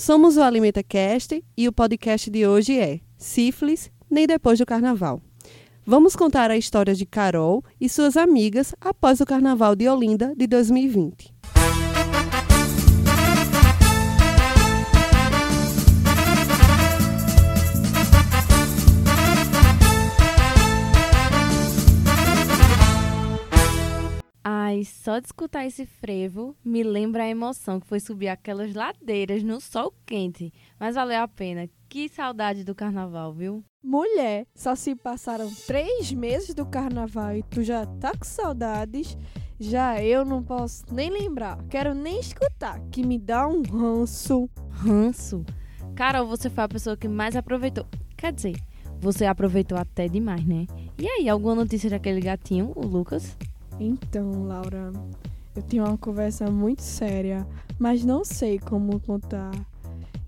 Somos o Alimenta Cast e o podcast de hoje é Sífilis, nem depois do carnaval. Vamos contar a história de Carol e suas amigas após o carnaval de Olinda de 2020. Ai, só de escutar esse frevo me lembra a emoção que foi subir aquelas ladeiras no sol quente. Mas valeu a pena. Que saudade do carnaval, viu? Mulher, só se passaram três meses do carnaval e tu já tá com saudades. Já eu não posso nem lembrar, quero nem escutar, que me dá um ranço. Ranço. Carol, você foi a pessoa que mais aproveitou. Quer dizer, você aproveitou até demais, né? E aí, alguma notícia daquele gatinho, o Lucas? Então, Laura, eu tenho uma conversa muito séria, mas não sei como contar.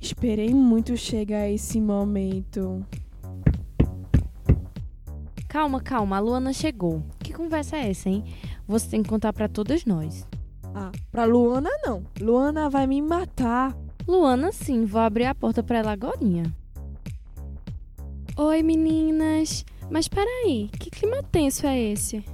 Esperei muito chegar esse momento. Calma, calma, a Luana chegou. Que conversa é essa, hein? Você tem que contar pra todas nós. Ah, pra Luana não. Luana vai me matar. Luana, sim, vou abrir a porta pra ela agorinha. Oi, meninas. Mas peraí, que clima tenso é esse?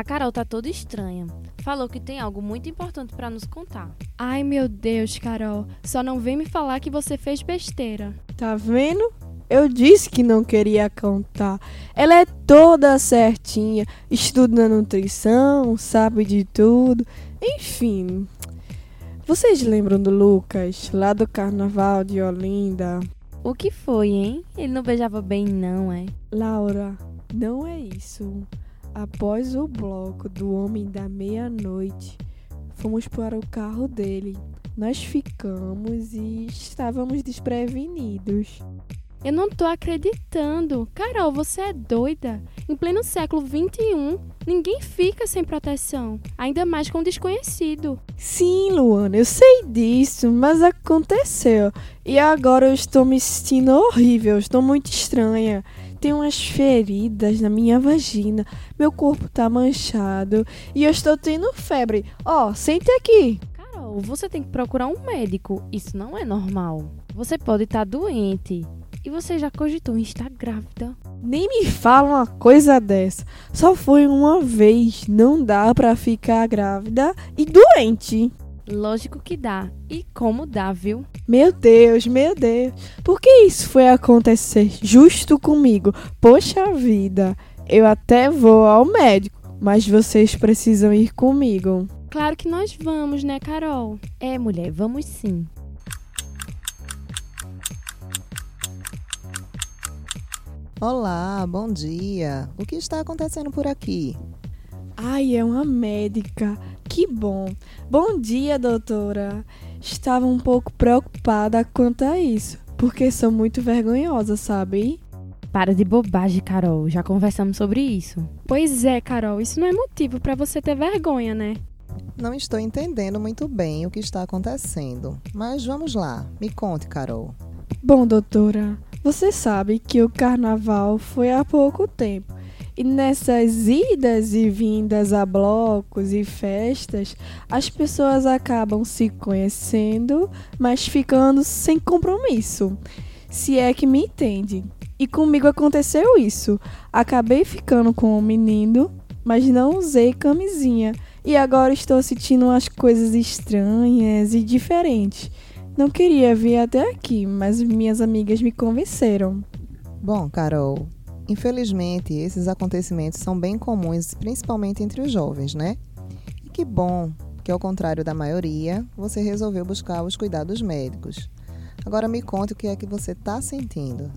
A Carol tá toda estranha. Falou que tem algo muito importante pra nos contar. Ai, meu Deus, Carol. Só não vem me falar que você fez besteira. Tá vendo? Eu disse que não queria contar. Ela é toda certinha, estuda nutrição, sabe de tudo. Enfim. Vocês lembram do Lucas, lá do carnaval de Olinda? O que foi, hein? Ele não beijava bem, não, é? Laura, não é isso. Após o bloco do Homem da Meia-Noite, fomos para o carro dele. Nós ficamos e estávamos desprevenidos. Eu não tô acreditando. Carol, você é doida. Em pleno século XXI, ninguém fica sem proteção. Ainda mais com um desconhecido. Sim, Luana, eu sei disso, mas aconteceu. E agora eu estou me sentindo horrível, estou muito estranha. Tenho umas feridas na minha vagina, meu corpo tá manchado e eu estou tendo febre. Ó, oh, sente aqui. Carol, você tem que procurar um médico. Isso não é normal. Você pode estar doente. E você já cogitou em estar grávida? Nem me fala uma coisa dessa. Só foi uma vez. Não dá pra ficar grávida e doente. Lógico que dá. E como dá, viu? Meu Deus, meu Deus. Por que isso foi acontecer justo comigo? Poxa vida. Eu até vou ao médico, mas vocês precisam ir comigo. Claro que nós vamos, né, Carol? É, mulher, vamos sim. Olá, bom dia. O que está acontecendo por aqui? Ai, é uma médica. Que bom. Bom dia, doutora. Estava um pouco preocupada quanto a isso, porque sou muito vergonhosa, sabe? Para de bobagem, Carol. Já conversamos sobre isso. Pois é, Carol, isso não é motivo para você ter vergonha, né? Não estou entendendo muito bem o que está acontecendo. Mas vamos lá. Me conte, Carol. Bom, doutora, você sabe que o carnaval foi há pouco tempo. E nessas idas e vindas a blocos e festas, as pessoas acabam se conhecendo, mas ficando sem compromisso. Se é que me entende. E comigo aconteceu isso. Acabei ficando com um menino, mas não usei camisinha. E agora estou sentindo umas coisas estranhas e diferentes. Não queria vir até aqui, mas minhas amigas me convenceram. Bom, Carol, infelizmente esses acontecimentos são bem comuns, principalmente entre os jovens, né? E que bom que, ao contrário da maioria, você resolveu buscar os cuidados médicos. Agora me conte o que é que você está sentindo.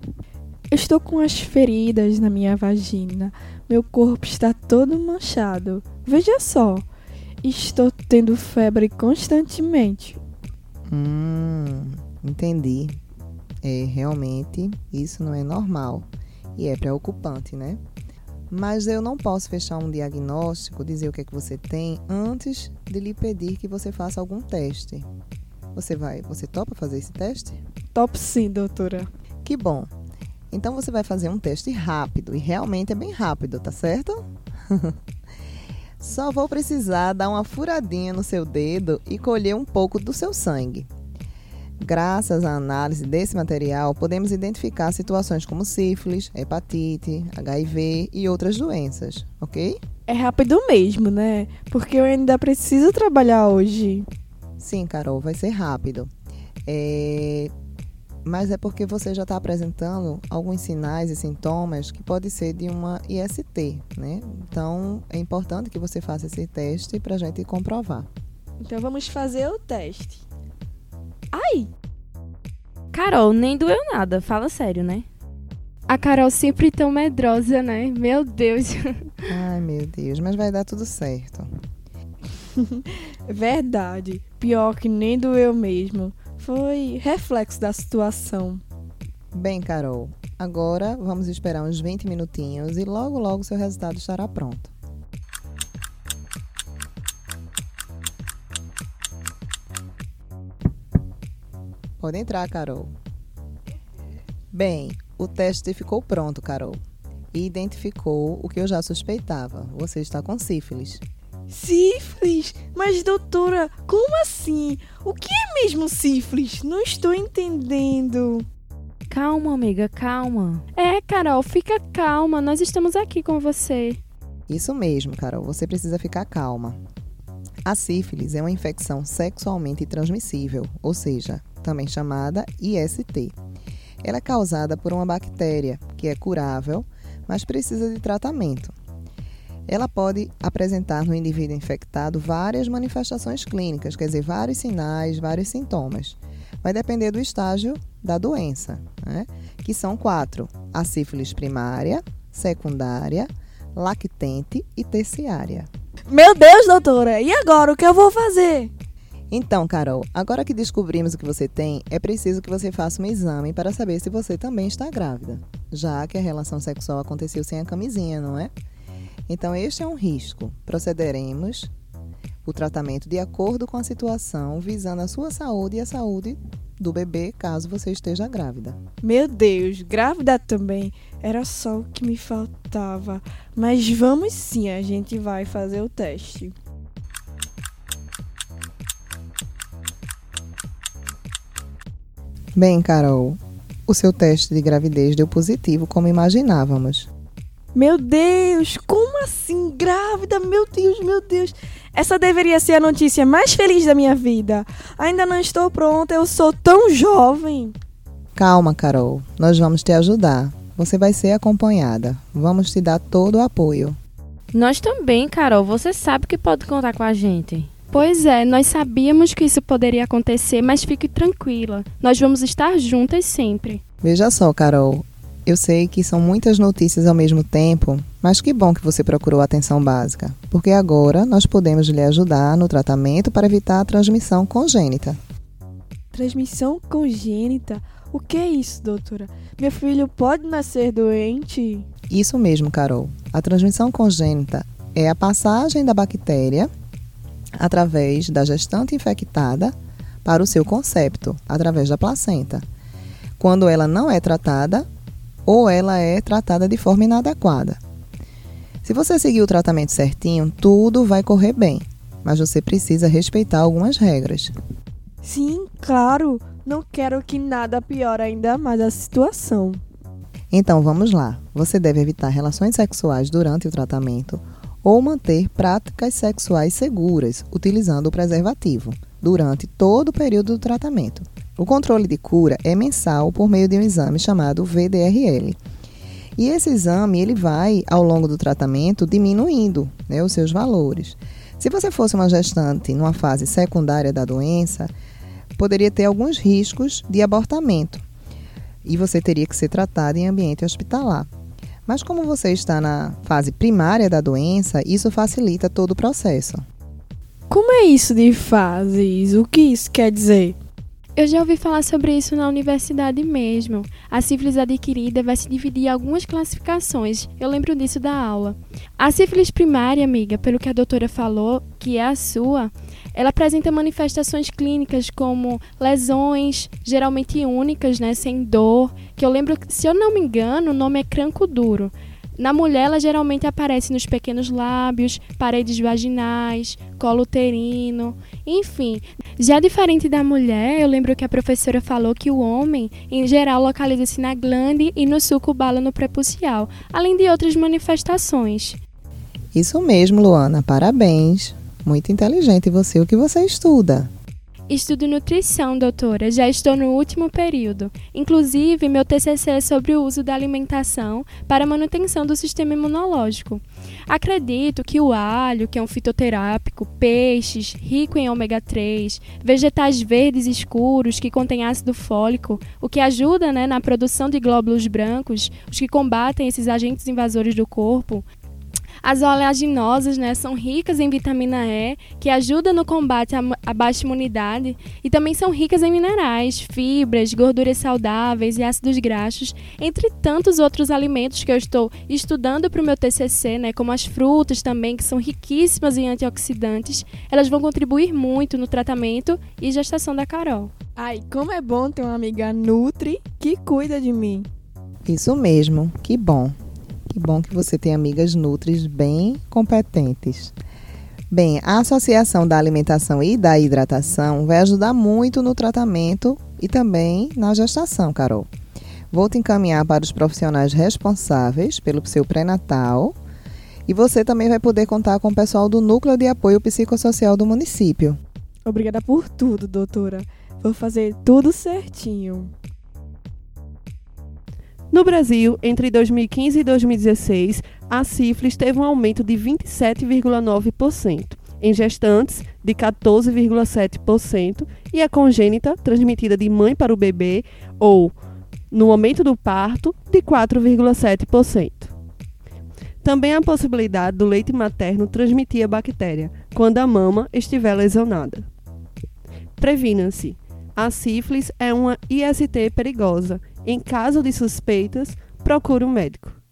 Eu estou com as feridas na minha vagina. Meu corpo está todo manchado. Veja só. Estou tendo febre constantemente. Hum, entendi. É, realmente, isso não é normal e é preocupante, né? Mas eu não posso fechar um diagnóstico, dizer o que é que você tem, antes de lhe pedir que você faça algum teste. Você vai, você topa fazer esse teste? Top sim, doutora. Que bom. Então você vai fazer um teste rápido e realmente é bem rápido, tá certo? Só vou precisar dar uma furadinha no seu dedo e colher um pouco do seu sangue. Graças à análise desse material, podemos identificar situações como sífilis, hepatite, HIV e outras doenças, ok? É rápido mesmo, né? Porque eu ainda preciso trabalhar hoje. Sim, Carol, vai ser rápido. É... Mas é porque você já está apresentando alguns sinais e sintomas que pode ser de uma IST, né? Então é importante que você faça esse teste para a gente comprovar. Então vamos fazer o teste. Ai! Carol, nem doeu nada, fala sério, né? A Carol sempre tão medrosa, né? Meu Deus. Ai, meu Deus, mas vai dar tudo certo. Verdade. Pior que nem doeu mesmo. Foi reflexo da situação. Bem, Carol, agora vamos esperar uns 20 minutinhos e logo logo seu resultado estará pronto. Pode entrar, Carol. Bem, o teste ficou pronto, Carol. E identificou o que eu já suspeitava. Você está com sífilis. Sífilis? Mas, doutora, como assim? O que é mesmo sífilis? Não estou entendendo. Calma, amiga, calma. É, Carol, fica calma. Nós estamos aqui com você. Isso mesmo, Carol. Você precisa ficar calma. A sífilis é uma infecção sexualmente transmissível, ou seja, também chamada IST. Ela é causada por uma bactéria que é curável, mas precisa de tratamento. Ela pode apresentar no indivíduo infectado várias manifestações clínicas, quer dizer, vários sinais, vários sintomas. Vai depender do estágio da doença, né? que são quatro: a sífilis primária, secundária, lactente e terciária. Meu Deus, doutora, e agora o que eu vou fazer? Então, Carol, agora que descobrimos o que você tem, é preciso que você faça um exame para saber se você também está grávida, já que a relação sexual aconteceu sem a camisinha, não é? Então, este é um risco. Procederemos o tratamento de acordo com a situação, visando a sua saúde e a saúde do bebê, caso você esteja grávida. Meu Deus, grávida também. Era só o que me faltava. Mas vamos sim, a gente vai fazer o teste. Bem, Carol, o seu teste de gravidez deu positivo como imaginávamos. Meu Deus, como assim? Grávida? Meu Deus, meu Deus. Essa deveria ser a notícia mais feliz da minha vida. Ainda não estou pronta, eu sou tão jovem. Calma, Carol, nós vamos te ajudar. Você vai ser acompanhada. Vamos te dar todo o apoio. Nós também, Carol. Você sabe que pode contar com a gente. Pois é, nós sabíamos que isso poderia acontecer, mas fique tranquila. Nós vamos estar juntas sempre. Veja só, Carol. Eu sei que são muitas notícias ao mesmo tempo, mas que bom que você procurou atenção básica, porque agora nós podemos lhe ajudar no tratamento para evitar a transmissão congênita. Transmissão congênita? O que é isso, doutora? Meu filho pode nascer doente? Isso mesmo, Carol. A transmissão congênita é a passagem da bactéria através da gestante infectada para o seu concepto, através da placenta. Quando ela não é tratada ou ela é tratada de forma inadequada. Se você seguir o tratamento certinho, tudo vai correr bem, mas você precisa respeitar algumas regras. Sim, claro. Não quero que nada piore ainda mais a situação. Então vamos lá. Você deve evitar relações sexuais durante o tratamento ou manter práticas sexuais seguras, utilizando o preservativo, durante todo o período do tratamento. O controle de cura é mensal por meio de um exame chamado VDRL. E esse exame ele vai, ao longo do tratamento, diminuindo né, os seus valores. Se você fosse uma gestante numa fase secundária da doença, poderia ter alguns riscos de abortamento e você teria que ser tratada em ambiente hospitalar. Mas como você está na fase primária da doença, isso facilita todo o processo. Como é isso de fases? O que isso quer dizer? Eu já ouvi falar sobre isso na universidade mesmo. A sífilis adquirida vai se dividir em algumas classificações. Eu lembro disso da aula. A sífilis primária, amiga, pelo que a doutora falou, que é a sua, ela apresenta manifestações clínicas como lesões, geralmente únicas, né, sem dor, que eu lembro, se eu não me engano, o nome é cranco duro. Na mulher, ela geralmente aparece nos pequenos lábios, paredes vaginais, colo uterino, enfim. Já diferente da mulher, eu lembro que a professora falou que o homem, em geral, localiza-se na glande e no suco bala no prepucial, além de outras manifestações. Isso mesmo, Luana, parabéns. Muito inteligente você, o que você estuda? Estudo nutrição, doutora. Já estou no último período. Inclusive, meu TCC é sobre o uso da alimentação para manutenção do sistema imunológico. Acredito que o alho, que é um fitoterápico, peixes, rico em ômega 3, vegetais verdes escuros que contêm ácido fólico, o que ajuda né, na produção de glóbulos brancos, os que combatem esses agentes invasores do corpo, as oleaginosas né, são ricas em vitamina E, que ajuda no combate à baixa imunidade, e também são ricas em minerais, fibras, gorduras saudáveis e ácidos graxos, entre tantos outros alimentos que eu estou estudando para o meu TCC, né, como as frutas também, que são riquíssimas em antioxidantes. Elas vão contribuir muito no tratamento e gestação da Carol. Ai, como é bom ter uma amiga Nutri que cuida de mim. Isso mesmo, que bom. Que bom que você tem amigas nutris bem competentes. Bem, a associação da alimentação e da hidratação vai ajudar muito no tratamento e também na gestação, Carol. Vou te encaminhar para os profissionais responsáveis pelo seu pré-natal e você também vai poder contar com o pessoal do Núcleo de Apoio Psicossocial do município. Obrigada por tudo, doutora. Vou fazer tudo certinho. No Brasil, entre 2015 e 2016, a sífilis teve um aumento de 27,9%, em gestantes de 14,7% e a congênita, transmitida de mãe para o bebê ou no momento do parto, de 4,7%. Também há a possibilidade do leite materno transmitir a bactéria quando a mama estiver lesionada. Previna-se. A sífilis é uma IST perigosa em caso de suspeitas, procure um médico.